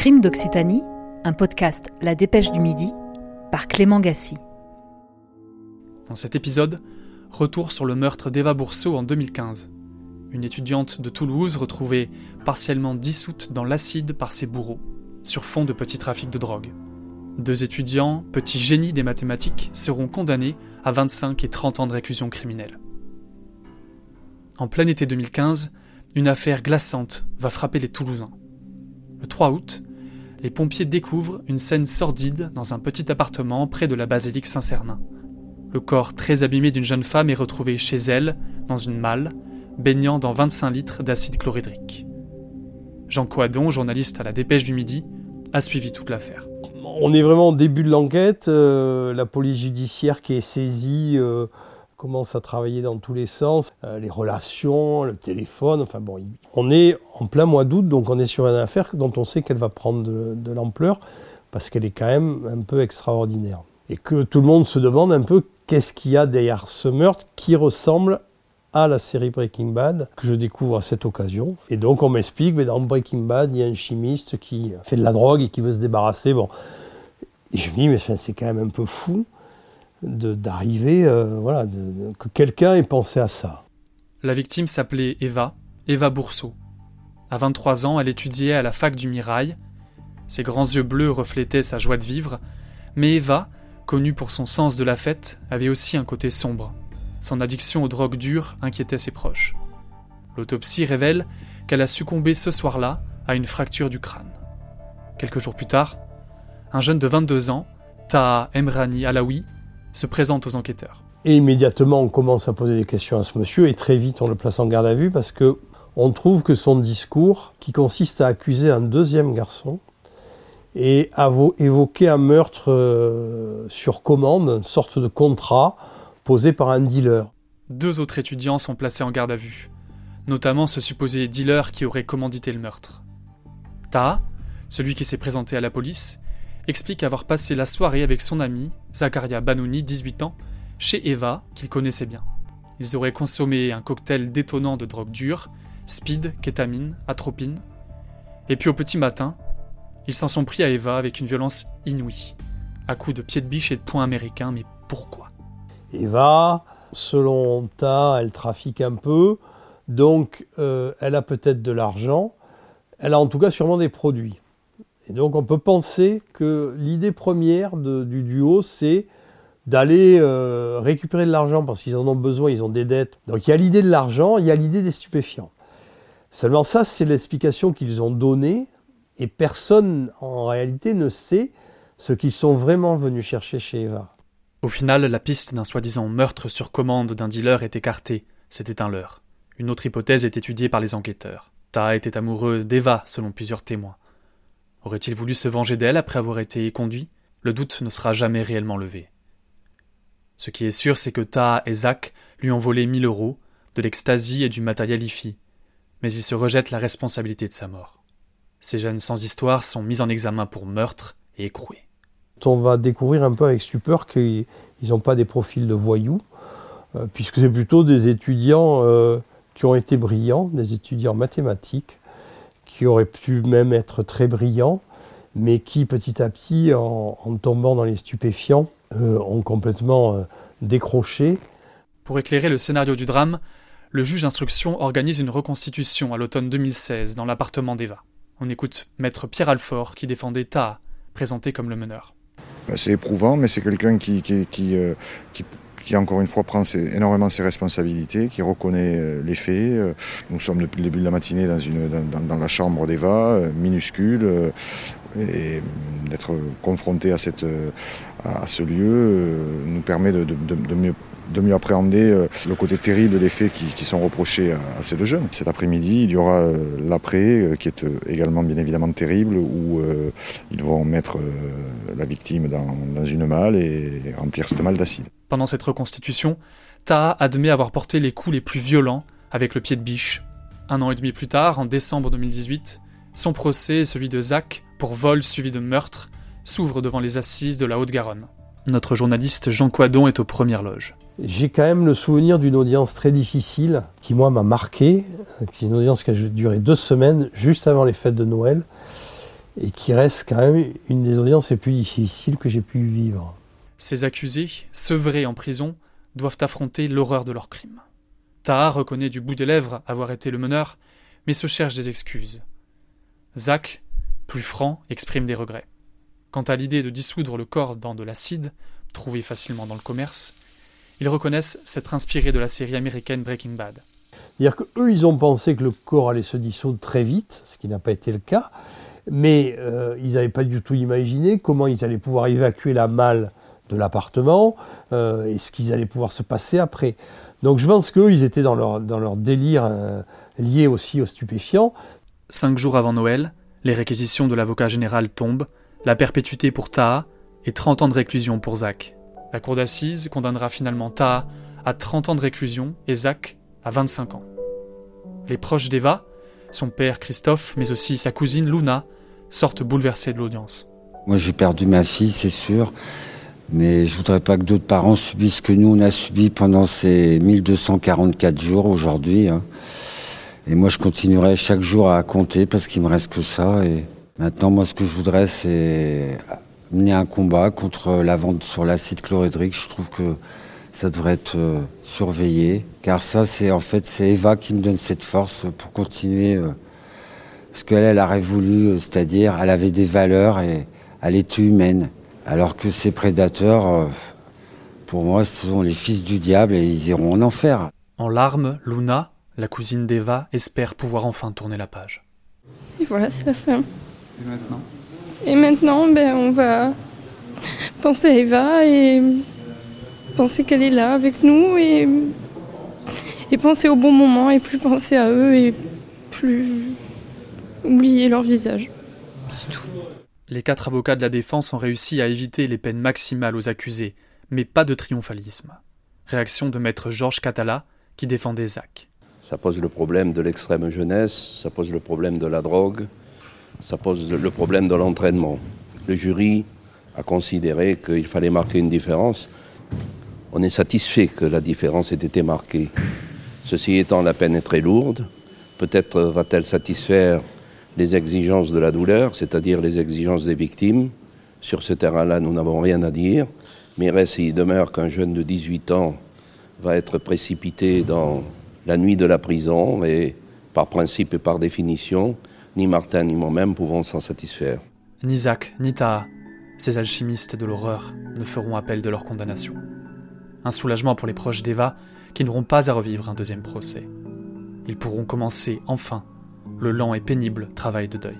Crime d'Occitanie, un podcast La Dépêche du Midi, par Clément Gassi. Dans cet épisode, retour sur le meurtre d'Eva Bourseau en 2015. Une étudiante de Toulouse retrouvée partiellement dissoute dans l'acide par ses bourreaux, sur fond de petits trafics de drogue. Deux étudiants, petits génies des mathématiques, seront condamnés à 25 et 30 ans de réclusion criminelle. En plein été 2015, une affaire glaçante va frapper les Toulousains. Le 3 août, les pompiers découvrent une scène sordide dans un petit appartement près de la basilique Saint-Cernin. Le corps très abîmé d'une jeune femme est retrouvé chez elle, dans une malle, baignant dans 25 litres d'acide chlorhydrique. Jean Coadon, journaliste à la Dépêche du Midi, a suivi toute l'affaire. On est vraiment au début de l'enquête. Euh, la police judiciaire qui est saisie euh, commence à travailler dans tous les sens, euh, les relations, le téléphone, enfin bon, on est en plein mois d'août, donc on est sur une affaire dont on sait qu'elle va prendre de, l'ampleur, parce qu'elle est quand même un peu extraordinaire. Et que tout le monde se demande un peu qu'est-ce qu'il y a derrière ce meurtre qui ressemble à la série Breaking Bad, que je découvre à cette occasion. Et donc on m'explique, mais dans Breaking Bad, il y a un chimiste qui fait de la drogue et qui veut se débarrasser. Bon. Et je me dis, mais c'est quand même un peu fou d'arriver, euh, voilà, que quelqu'un ait pensé à ça. La victime s'appelait Eva, Eva Bourseau. À 23 ans, elle étudiait à la fac du Mirail. Ses grands yeux bleus reflétaient sa joie de vivre, mais Eva, connue pour son sens de la fête, avait aussi un côté sombre. Son addiction aux drogues dures inquiétait ses proches. L'autopsie révèle qu'elle a succombé ce soir-là à une fracture du crâne. Quelques jours plus tard, un jeune de 22 ans, Taha Emrani Alaoui, se présente aux enquêteurs. Et immédiatement, on commence à poser des questions à ce monsieur et très vite, on le place en garde à vue parce que on trouve que son discours, qui consiste à accuser un deuxième garçon et à évoquer un meurtre euh, sur commande, une sorte de contrat posé par un dealer. Deux autres étudiants sont placés en garde à vue, notamment ce supposé dealer qui aurait commandité le meurtre. Ta, celui qui s'est présenté à la police, explique avoir passé la soirée avec son ami, Zakaria Banouni, 18 ans, chez Eva, qu'il connaissait bien. Ils auraient consommé un cocktail détonnant de drogue dure, speed, kétamine, atropine. Et puis au petit matin, ils s'en sont pris à Eva avec une violence inouïe, à coups de pieds de biche et de poings américains, mais pourquoi? Eva, selon Ta, elle trafique un peu, donc euh, elle a peut-être de l'argent, elle a en tout cas sûrement des produits. Et donc on peut penser que l'idée première du duo, c'est d'aller euh, récupérer de l'argent parce qu'ils en ont besoin, ils ont des dettes. Donc il y a l'idée de l'argent, il y a l'idée des stupéfiants. Seulement ça, c'est l'explication qu'ils ont donnée et personne en réalité ne sait ce qu'ils sont vraiment venus chercher chez Eva. Au final, la piste d'un soi-disant meurtre sur commande d'un dealer est écartée. C'était un leurre. Une autre hypothèse est étudiée par les enquêteurs. Ta était amoureux d'Eva, selon plusieurs témoins. Aurait-il voulu se venger d'elle après avoir été conduit? Le doute ne sera jamais réellement levé. Ce qui est sûr, c'est que Taha et Zach lui ont volé 1000 euros, de l'ecstasy et du matériel IFI, mais ils se rejettent la responsabilité de sa mort. Ces jeunes sans histoire sont mis en examen pour meurtre et écroués. On va découvrir un peu avec stupeur qu'ils n'ont pas des profils de voyous, euh, puisque c'est plutôt des étudiants euh, qui ont été brillants, des étudiants mathématiques, qui auraient pu même être très brillants, mais qui petit à petit, en, tombant dans les stupéfiants, euh, ont complètement euh, décroché. Pour éclairer le scénario du drame, le juge d'instruction organise une reconstitution à l'automne 2016 dans l'appartement d'Eva. On écoute maître Pierre Alfort qui défendait Taha, présenté comme le meneur. Bah, c'est éprouvant, mais c'est quelqu'un qui, qui, qui, euh, qui encore une fois prend énormément ses responsabilités, qui reconnaît euh, les faits. Euh, nous sommes depuis le début de la matinée dans, une, dans, la chambre d'Eva, euh, minuscule, et d'être confronté à ce lieu nous permet de, mieux de mieux appréhender le côté terrible des faits qui, sont reprochés à, ces deux jeunes. Cet après-midi, il y aura l'après, qui est également bien évidemment terrible, où ils vont mettre la victime dans, dans une malle et remplir cette malle d'acide. Pendant cette reconstitution, Taha admet avoir porté les coups les plus violents avec le pied de biche. Un an et demi plus tard, en décembre 2018, son procès et celui de Zach, pour vol suivi de meurtre, s'ouvre devant les assises de la Haute-Garonne. Notre journaliste Jean Coadon est aux premières loges. J'ai quand même le souvenir d'une audience très difficile qui, moi, m'a marqué. C'est une audience qui a duré deux semaines, juste avant les fêtes de Noël. et qui reste quand même une des audiences les plus difficiles que j'ai pu vivre. Ces accusés, sevrés en prison, doivent affronter l'horreur de leur crime. Taha reconnaît du bout des lèvres avoir été le meneur, mais se cherche des excuses. Zach, plus franc, exprime des regrets. Quant à l'idée de dissoudre le corps dans de l'acide, trouvé facilement dans le commerce, ils reconnaissent s'être inspirés de la série américaine Breaking Bad. C'est-à-dire qu'eux, ils ont pensé que le corps allait se dissoudre très vite, ce qui n'a pas été le cas, mais euh, ils n'avaient pas du tout imaginé comment ils allaient pouvoir évacuer la malle de l'appartement euh, et ce qu'ils allaient pouvoir se passer après. Donc je pense qu'eux, ils étaient dans leur, dans leur délire euh, lié aussi aux stupéfiants. Cinq jours avant Noël, les réquisitions de l'avocat général tombent, la perpétuité pour Taha et 30 ans de réclusion pour Zach. La cour d'assises condamnera finalement Taha à 30 ans de réclusion et Zach à 25 ans. Les proches d'Eva, son père Christophe, mais aussi sa cousine Luna, sortent bouleversés de l'audience. Moi j'ai perdu ma fille, c'est sûr, mais je voudrais pas que d'autres parents subissent ce que nous on a subi pendant ces 1244 jours aujourd'hui. Hein. Et moi je continuerai chaque jour à compter parce qu'il me reste que ça. Maintenant moi ce que je voudrais c'est mener un combat contre la vente sur l'acide chlorhydrique. Je trouve que ça devrait être euh, surveillé, car ça, c'est en fait, c'est Eva qui me donne cette force pour continuer euh, ce qu'elle elle aurait voulu, euh, c'est-à-dire, elle avait des valeurs et elle était humaine, alors que ces prédateurs, pour moi, ce sont les fils du diable et ils iront en enfer. En larmes, Luna, la cousine d'Eva, espère pouvoir enfin tourner la page. Et voilà, c'est la fin. Et maintenant Et maintenant, ben, on va penser à Eva et penser qu'elle est là avec nous et, et penser au bon moment et plus penser à eux et plus oublier leur visage. C'est tout. Les quatre avocats de la défense ont réussi à éviter les peines maximales aux accusés, mais pas de triomphalisme. Réaction de maître Georges Catala, qui défendait Zach. Ça pose le problème de l'extrême jeunesse, ça pose le problème de la drogue, ça pose le problème de l'entraînement. Le jury a considéré qu'il fallait marquer une différence on est satisfait que la différence ait été marquée. Ceci étant, la peine est très lourde. Peut-être va-t-elle satisfaire les exigences de la douleur, c'est-à-dire les exigences des victimes. Sur ce terrain-là, nous n'avons rien à dire. Mais reste il demeure qu'un jeune de 18 ans va être précipité dans la nuit de la prison et par principe et par définition, ni Martin ni moi-même pouvons s'en satisfaire. Ni Zach, ni Taha, ces alchimistes de l'horreur, ne feront appel de leur condamnation. Un soulagement pour les proches d'Eva qui n'auront pas à revivre un deuxième procès. Ils pourront commencer enfin le lent et pénible travail de deuil.